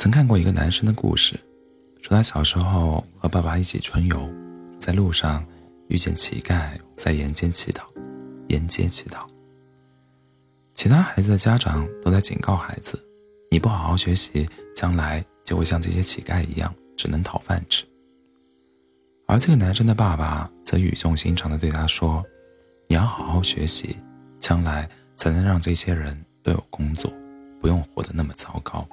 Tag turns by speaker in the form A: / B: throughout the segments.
A: 曾看过一个男生的故事，说他小时候和爸爸一起春游，在路上遇见乞丐在沿街乞讨，沿街乞讨。其他孩子的家长都在警告孩子：“你不好好学习，将来就会像这些乞丐一样，只能讨饭吃。”而这个男生的爸爸则语重心长地对他说：“你要好好学习，将来才能让这些人都有工作，不用活得那么糟糕。”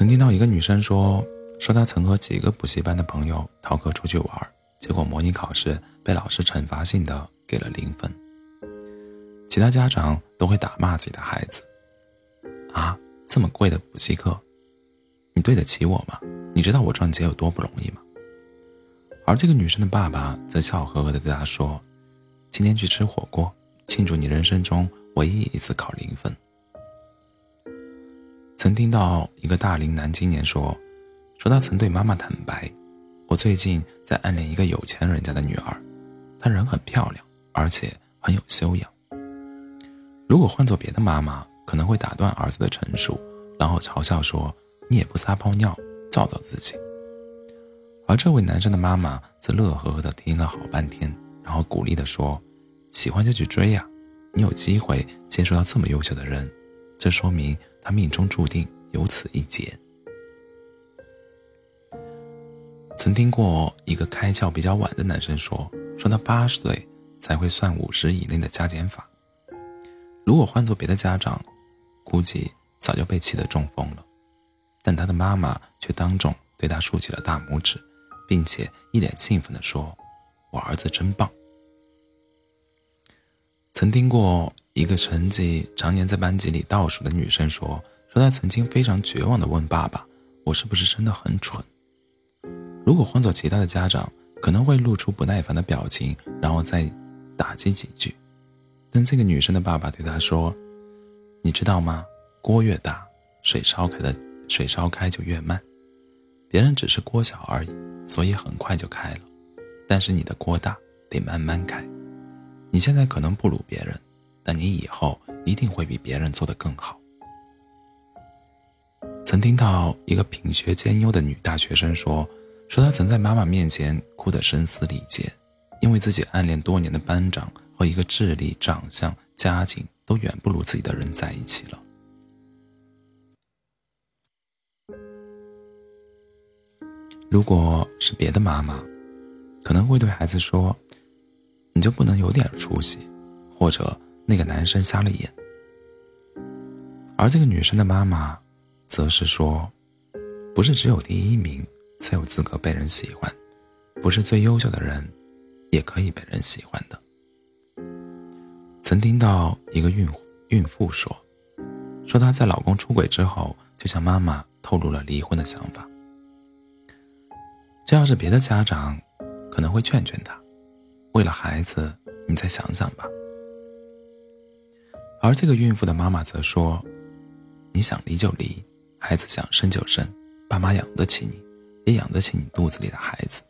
A: 曾听到一个女生说，说她曾和几个补习班的朋友逃课出去玩，结果模拟考试被老师惩罚性的给了零分。其他家长都会打骂自己的孩子：“啊，这么贵的补习课，你对得起我吗？你知道我赚钱有多不容易吗？”而这个女生的爸爸则笑呵呵的对她说：“今天去吃火锅，庆祝你人生中唯一一次考零分。”曾听到一个大龄男青年说，说他曾对妈妈坦白：“我最近在暗恋一个有钱人家的女儿，她人很漂亮，而且很有修养。如果换做别的妈妈，可能会打断儿子的陈述，然后嘲笑说：‘你也不撒泡尿，照照自己。’而这位男生的妈妈则乐呵呵的听了好半天，然后鼓励的说：‘喜欢就去追呀，你有机会接触到这么优秀的人，这说明……’”他命中注定有此一劫。曾听过一个开窍比较晚的男生说：“说他八十岁才会算五十以内的加减法。如果换做别的家长，估计早就被气得中风了。但他的妈妈却当众对他竖起了大拇指，并且一脸兴奋地说：‘我儿子真棒。’曾听过。”一个成绩常年在班级里倒数的女生说：“说她曾经非常绝望地问爸爸，我是不是真的很蠢？如果换做其他的家长，可能会露出不耐烦的表情，然后再打击几句。但这个女生的爸爸对她说：‘你知道吗？锅越大，水烧开的水烧开就越慢。别人只是锅小而已，所以很快就开了。但是你的锅大，得慢慢开。你现在可能不如别人。’”但你以后一定会比别人做得更好。曾听到一个品学兼优的女大学生说，说她曾在妈妈面前哭得声嘶力竭，因为自己暗恋多年的班长和一个智力、长相、家境都远不如自己的人在一起了。如果是别的妈妈，可能会对孩子说：“你就不能有点出息？”或者。那个男生瞎了眼，而这个女生的妈妈，则是说：“不是只有第一名才有资格被人喜欢，不是最优秀的人，也可以被人喜欢的。”曾听到一个孕孕妇说：“说她在老公出轨之后，就向妈妈透露了离婚的想法。这要是别的家长，可能会劝劝她，为了孩子，你再想想吧。”而这个孕妇的妈妈则说：“你想离就离，孩子想生就生，爸妈养得起你，也养得起你肚子里的孩子。”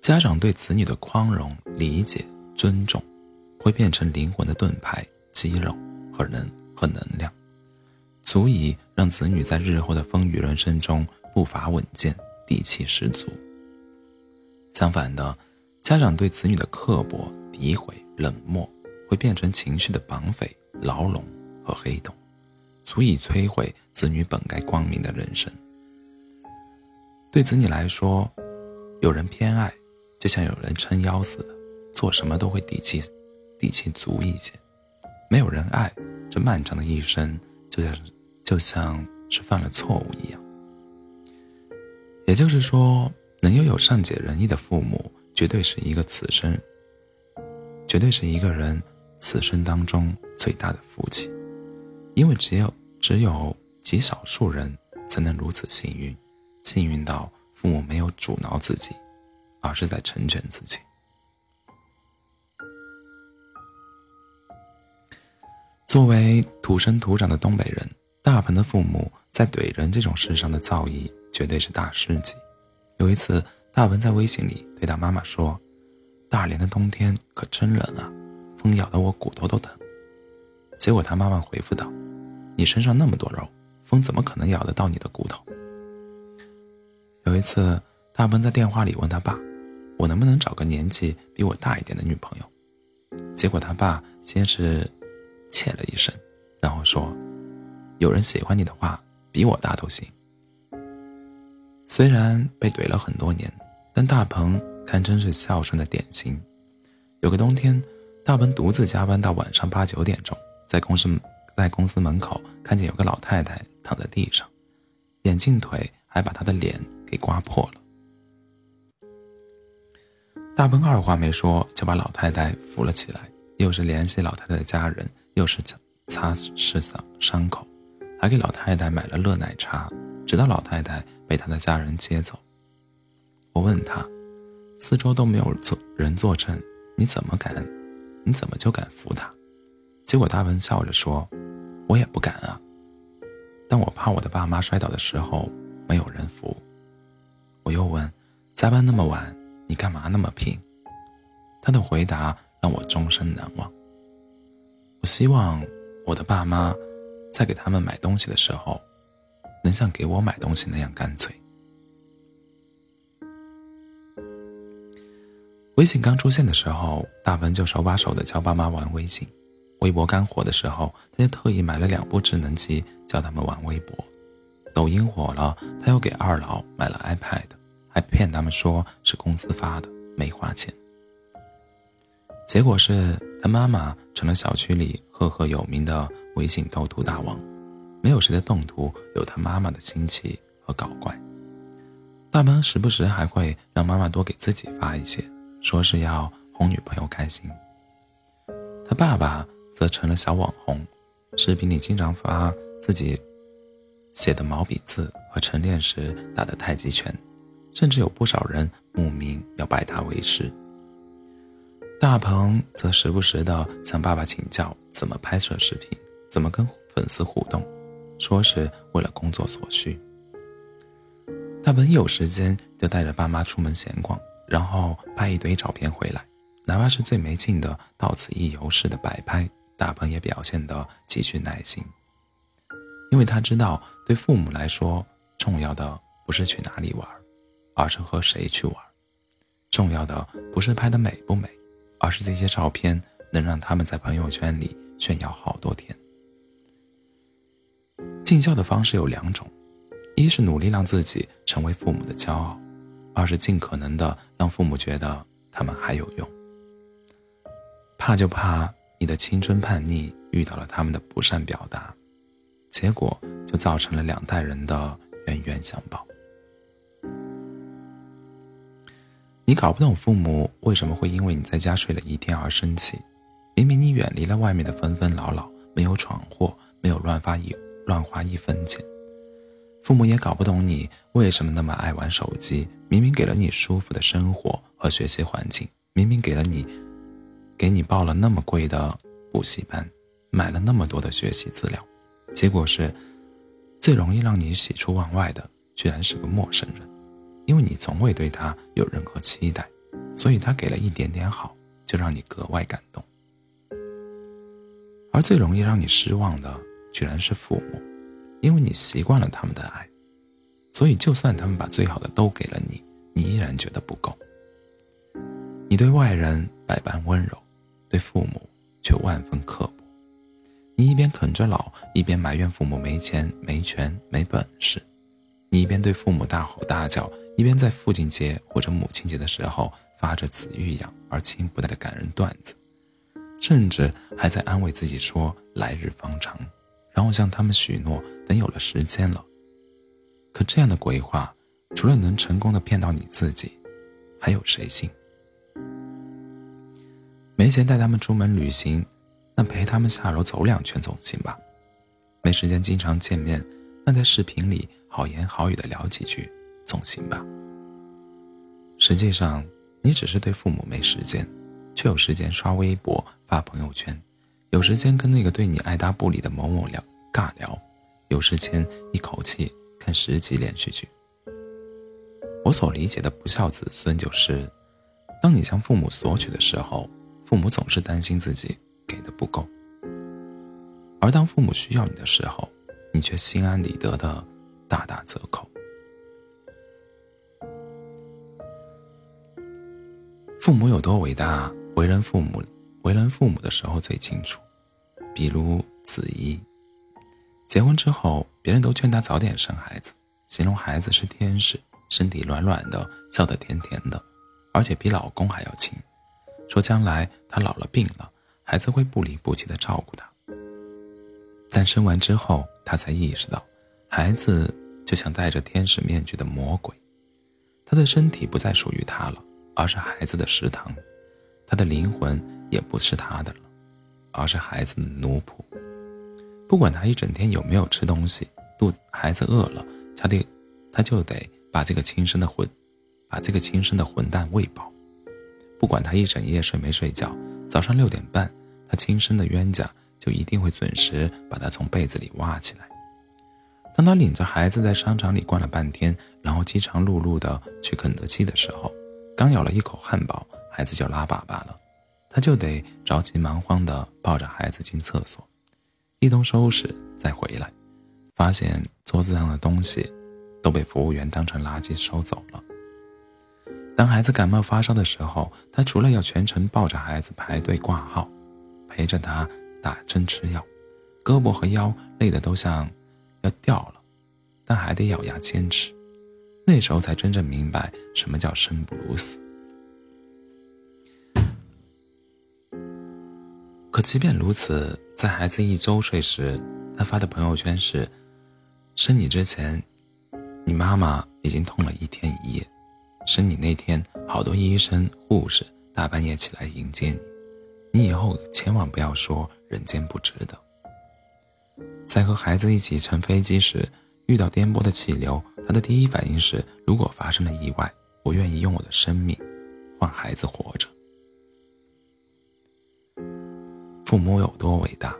A: 家长对子女的宽容、理解、尊重，会变成灵魂的盾牌、肌肉和能和能量，足以让子女在日后的风雨人生中步伐稳健、底气十足。相反的，家长对子女的刻薄、诋毁。冷漠会变成情绪的绑匪、牢笼和黑洞，足以摧毁子女本该光明的人生。对子女来说，有人偏爱，就像有人撑腰似的，做什么都会底气、底气足一些；没有人爱，这漫长的一生就像就像是犯了错误一样。也就是说，能拥有善解人意的父母，绝对是一个此生。绝对是一个人此生当中最大的福气，因为只有只有极少数人才能如此幸运，幸运到父母没有阻挠自己，而是在成全自己。作为土生土长的东北人，大鹏的父母在怼人这种事上的造诣绝对是大师级。有一次，大鹏在微信里对他妈妈说。大连的冬天可真冷啊，风咬得我骨头都疼。结果他妈妈回复道：“你身上那么多肉，风怎么可能咬得到你的骨头？”有一次，大文在电话里问他爸：“我能不能找个年纪比我大一点的女朋友？”结果他爸先是切了一声，然后说：“有人喜欢你的话，比我大都行。”虽然被怼了很多年，但大鹏堪称是孝顺的典型。有个冬天，大鹏独自加班到晚上八九点钟，在公司在公司门口看见有个老太太躺在地上，眼镜腿还把她的脸给刮破了。大鹏二话没说就把老太太扶了起来，又是联系老太太的家人，又是擦擦拭伤伤口，还给老太太买了热奶茶，直到老太太被他的家人接走。我问他，四周都没有坐人坐镇，你怎么敢？你怎么就敢扶他？结果大鹏笑着说：“我也不敢啊，但我怕我的爸妈摔倒的时候没有人扶。”我又问：“加班那么晚，你干嘛那么拼？”他的回答让我终身难忘。我希望我的爸妈在给他们买东西的时候，能像给我买东西那样干脆。微信刚出现的时候，大文就手把手的教爸妈玩微信。微博刚火的时候，他就特意买了两部智能机教他们玩微博。抖音火了，他又给二老买了 iPad，还骗他们说是公司发的，没花钱。结果是他妈妈成了小区里赫赫有名的微信斗图大王，没有谁的动图有他妈妈的新奇和搞怪。大鹏时不时还会让妈妈多给自己发一些，说是要哄女朋友开心。他爸爸。则成了小网红，视频里经常发自己写的毛笔字和晨练时打的太极拳，甚至有不少人慕名要拜他为师。大鹏则时不时的向爸爸请教怎么拍摄视频，怎么跟粉丝互动，说是为了工作所需。大鹏有时间就带着爸妈出门闲逛，然后拍一堆照片回来，哪怕是最没劲的到此一游式的摆拍。大鹏也表现得极具耐心，因为他知道，对父母来说，重要的不是去哪里玩，而是和谁去玩；重要的不是拍的美不美，而是这些照片能让他们在朋友圈里炫耀好多天。尽孝的方式有两种：一是努力让自己成为父母的骄傲；二是尽可能的让父母觉得他们还有用。怕就怕。你的青春叛逆遇到了他们的不善表达，结果就造成了两代人的冤冤相报。你搞不懂父母为什么会因为你在家睡了一天而生气，明明你远离了外面的纷纷扰扰，没有闯祸，没有乱发一乱花一分钱。父母也搞不懂你为什么那么爱玩手机，明明给了你舒服的生活和学习环境，明明给了你。给你报了那么贵的补习班，买了那么多的学习资料，结果是，最容易让你喜出望外的，居然是个陌生人，因为你从未对他有任何期待，所以他给了一点点好，就让你格外感动。而最容易让你失望的，居然是父母，因为你习惯了他们的爱，所以就算他们把最好的都给了你，你依然觉得不够。你对外人百般温柔。对父母却万分刻薄，你一边啃着老，一边埋怨父母没钱、没权、没本事；你一边对父母大吼大叫，一边在父亲节或者母亲节的时候发着子欲养而亲不待的感人段子，甚至还在安慰自己说来日方长，然后向他们许诺等有了时间了。可这样的鬼话，除了能成功的骗到你自己，还有谁信？没钱带他们出门旅行，那陪他们下楼走两圈总行吧？没时间经常见面，那在视频里好言好语的聊几句总行吧？实际上，你只是对父母没时间，却有时间刷微博发朋友圈，有时间跟那个对你爱答不理的某某聊尬聊，有时间一口气看十集连续剧。我所理解的不孝子孙，就是当你向父母索取的时候。父母总是担心自己给的不够，而当父母需要你的时候，你却心安理得的大打折扣。父母有多伟大，为人父母为人父母的时候最清楚。比如子怡，结婚之后，别人都劝她早点生孩子，形容孩子是天使，身体软软的，笑得甜甜的，而且比老公还要亲。说将来她老了病了，孩子会不离不弃的照顾她。但生完之后，她才意识到，孩子就像戴着天使面具的魔鬼，他的身体不再属于她了。而是孩子的食堂，他的灵魂也不是他的了，而是孩子的奴仆。不管他一整天有没有吃东西，肚孩子饿了，他得他就得把这个亲生的混，把这个亲生的混蛋喂饱。不管他一整夜睡没睡觉，早上六点半，他亲生的冤家就一定会准时把他从被子里挖起来。当他领着孩子在商场里逛了半天，然后饥肠辘辘的去肯德基的时候。刚咬了一口汉堡，孩子就拉粑粑了，他就得着急忙慌地抱着孩子进厕所，一通收拾再回来，发现桌子上的东西都被服务员当成垃圾收走了。当孩子感冒发烧的时候，他除了要全程抱着孩子排队挂号，陪着他打针吃药，胳膊和腰累得都像要掉了，但还得咬牙坚持。那时候才真正明白什么叫生不如死。可即便如此，在孩子一周岁时，他发的朋友圈是：“生你之前，你妈妈已经痛了一天一夜；生你那天，好多医生护士大半夜起来迎接你。你以后千万不要说人间不值得。”在和孩子一起乘飞机时。遇到颠簸的气流，他的第一反应是：如果发生了意外，我愿意用我的生命换孩子活着。父母有多伟大？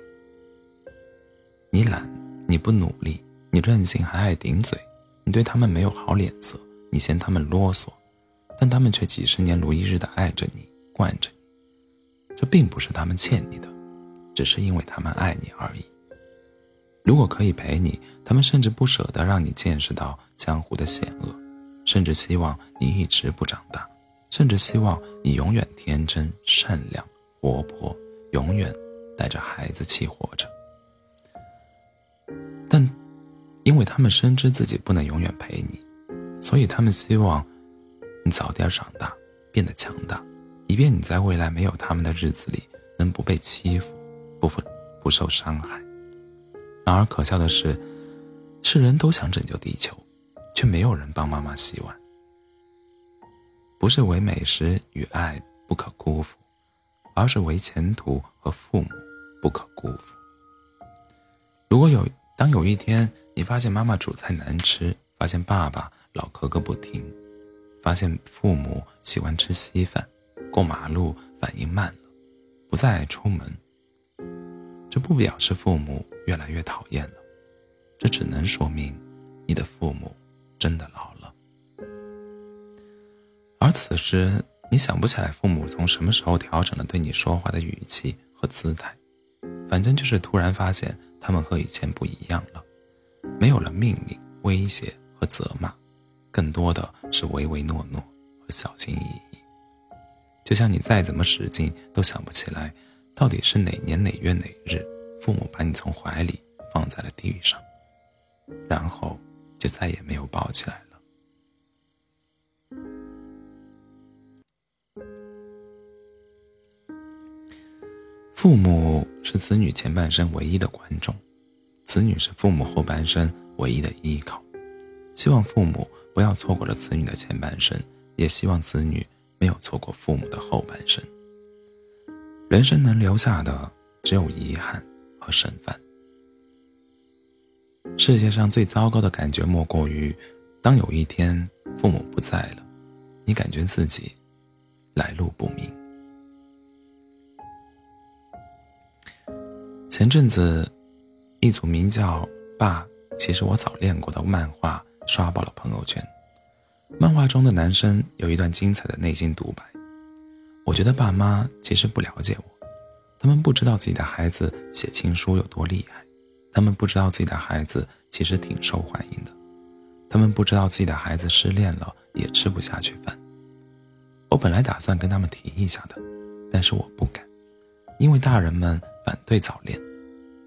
A: 你懒，你不努力，你任性还爱顶嘴，你对他们没有好脸色，你嫌他们啰嗦，但他们却几十年如一日的爱着你，惯着你。这并不是他们欠你的，只是因为他们爱你而已。如果可以陪你，他们甚至不舍得让你见识到江湖的险恶，甚至希望你一直不长大，甚至希望你永远天真、善良、活泼，永远带着孩子气活着。但，因为他们深知自己不能永远陪你，所以他们希望你早点长大，变得强大，以便你在未来没有他们的日子里能不被欺负，不不不受伤害。然而可笑的是，世人都想拯救地球，却没有人帮妈妈洗碗。不是唯美食与爱不可辜负，而是唯前途和父母不可辜负。如果有当有一天你发现妈妈煮菜难吃，发现爸爸老咳个不停，发现父母喜欢吃稀饭，过马路反应慢了，不再爱出门，这不表示父母。越来越讨厌了，这只能说明你的父母真的老了。而此时，你想不起来父母从什么时候调整了对你说话的语气和姿态，反正就是突然发现他们和以前不一样了，没有了命令、威胁和责骂，更多的是唯唯诺诺和小心翼翼。就像你再怎么使劲都想不起来，到底是哪年哪月哪日。父母把你从怀里放在了地上，然后就再也没有抱起来了。父母是子女前半生唯一的观众，子女是父母后半生唯一的依靠。希望父母不要错过了子女的前半生，也希望子女没有错过父母的后半生。人生能留下的只有遗憾。和剩饭。世界上最糟糕的感觉，莫过于当有一天父母不在了，你感觉自己来路不明。前阵子，一组名叫“爸，其实我早练过”的漫画刷爆了朋友圈。漫画中的男生有一段精彩的内心独白：“我觉得爸妈其实不了解我，他们不知道自己的孩子写情书有多厉害，他们不知道自己的孩子其实挺受欢迎的，他们不知道自己的孩子失恋了也吃不下去饭。我本来打算跟他们提一下的，但是我不敢，因为大人们反对早恋。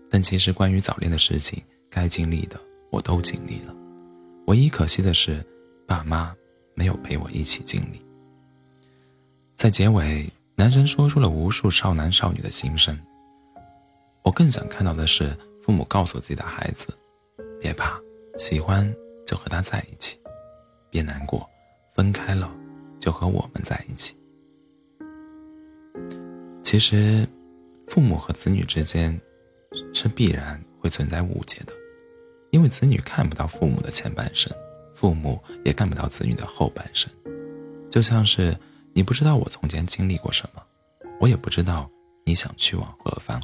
A: 但其实关于早恋的事情，该经历的我都经历了，唯一可惜的是，爸妈没有陪我一起经历。在结尾，男神说出了无数少男少女的心声。我更想看到的是，父母告诉自己的孩子：“别怕，喜欢就和他在一起；别难过，分开了就和我们在一起。”其实，父母和子女之间是必然会存在误解的，因为子女看不到父母的前半生，父母也看不到子女的后半生，就像是。你不知道我从前经历过什么，我也不知道你想去往何方。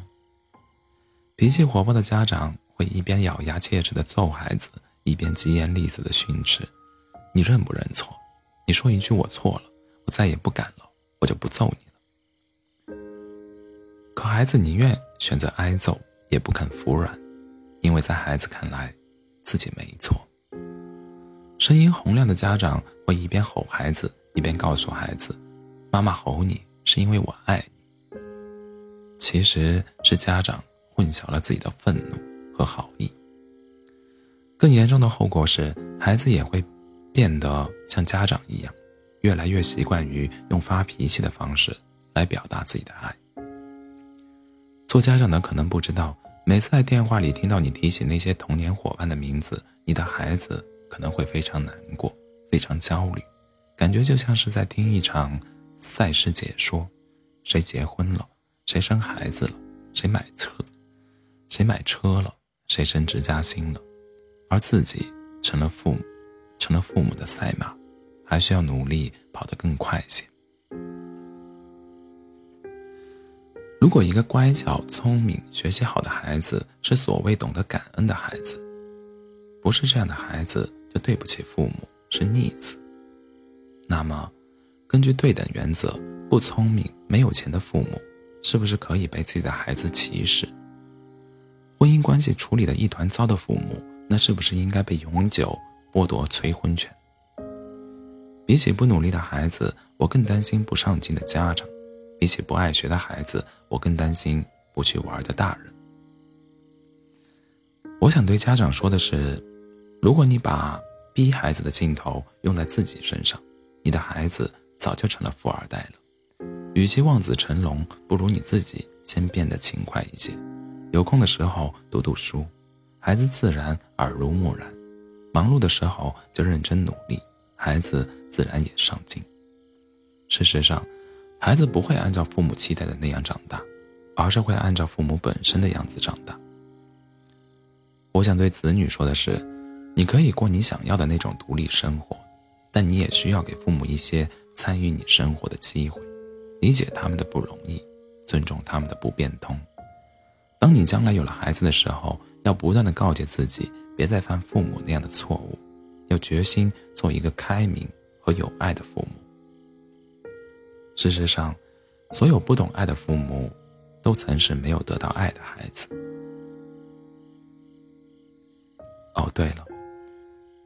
A: 脾气活泼的家长会一边咬牙切齿的揍孩子，一边疾言厉色的训斥：“你认不认错？你说一句我错了，我再也不敢了，我就不揍你。”可孩子宁愿选择挨揍，也不肯服软，因为在孩子看来，自己没错。声音洪亮的家长会一边吼孩子。一边告诉孩子：“妈妈吼你是因为我爱你。”其实是家长混淆了自己的愤怒和好意。更严重的后果是，孩子也会变得像家长一样，越来越习惯于用发脾气的方式来表达自己的爱。做家长的可能不知道，每次在电话里听到你提起那些童年伙伴的名字，你的孩子可能会非常难过，非常焦虑。感觉就像是在听一场赛事解说，谁结婚了，谁生孩子了，谁买车，谁买车了，谁升职加薪了，而自己成了父母，成了父母的赛马，还需要努力跑得更快些。如果一个乖巧、聪明、学习好的孩子是所谓懂得感恩的孩子，不是这样的孩子就对不起父母，是逆子。那么，根据对等原则，不聪明、没有钱的父母，是不是可以被自己的孩子歧视？婚姻关系处理的一团糟的父母，那是不是应该被永久剥夺催婚权？比起不努力的孩子，我更担心不上进的家长；比起不爱学的孩子，我更担心不去玩的大人。我想对家长说的是：如果你把逼孩子的劲头用在自己身上，你的孩子早就成了富二代了，与其望子成龙，不如你自己先变得勤快一些，有空的时候读读书，孩子自然耳濡目染；忙碌的时候就认真努力，孩子自然也上进。事实上，孩子不会按照父母期待的那样长大，而是会按照父母本身的样子长大。我想对子女说的是，你可以过你想要的那种独立生活。但你也需要给父母一些参与你生活的机会，理解他们的不容易，尊重他们的不变通。当你将来有了孩子的时候，要不断的告诫自己，别再犯父母那样的错误，要决心做一个开明和有爱的父母。事实上，所有不懂爱的父母，都曾是没有得到爱的孩子。哦，对了，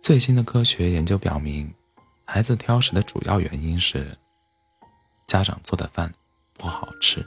A: 最新的科学研究表明。孩子挑食的主要原因是，家长做的饭不好吃。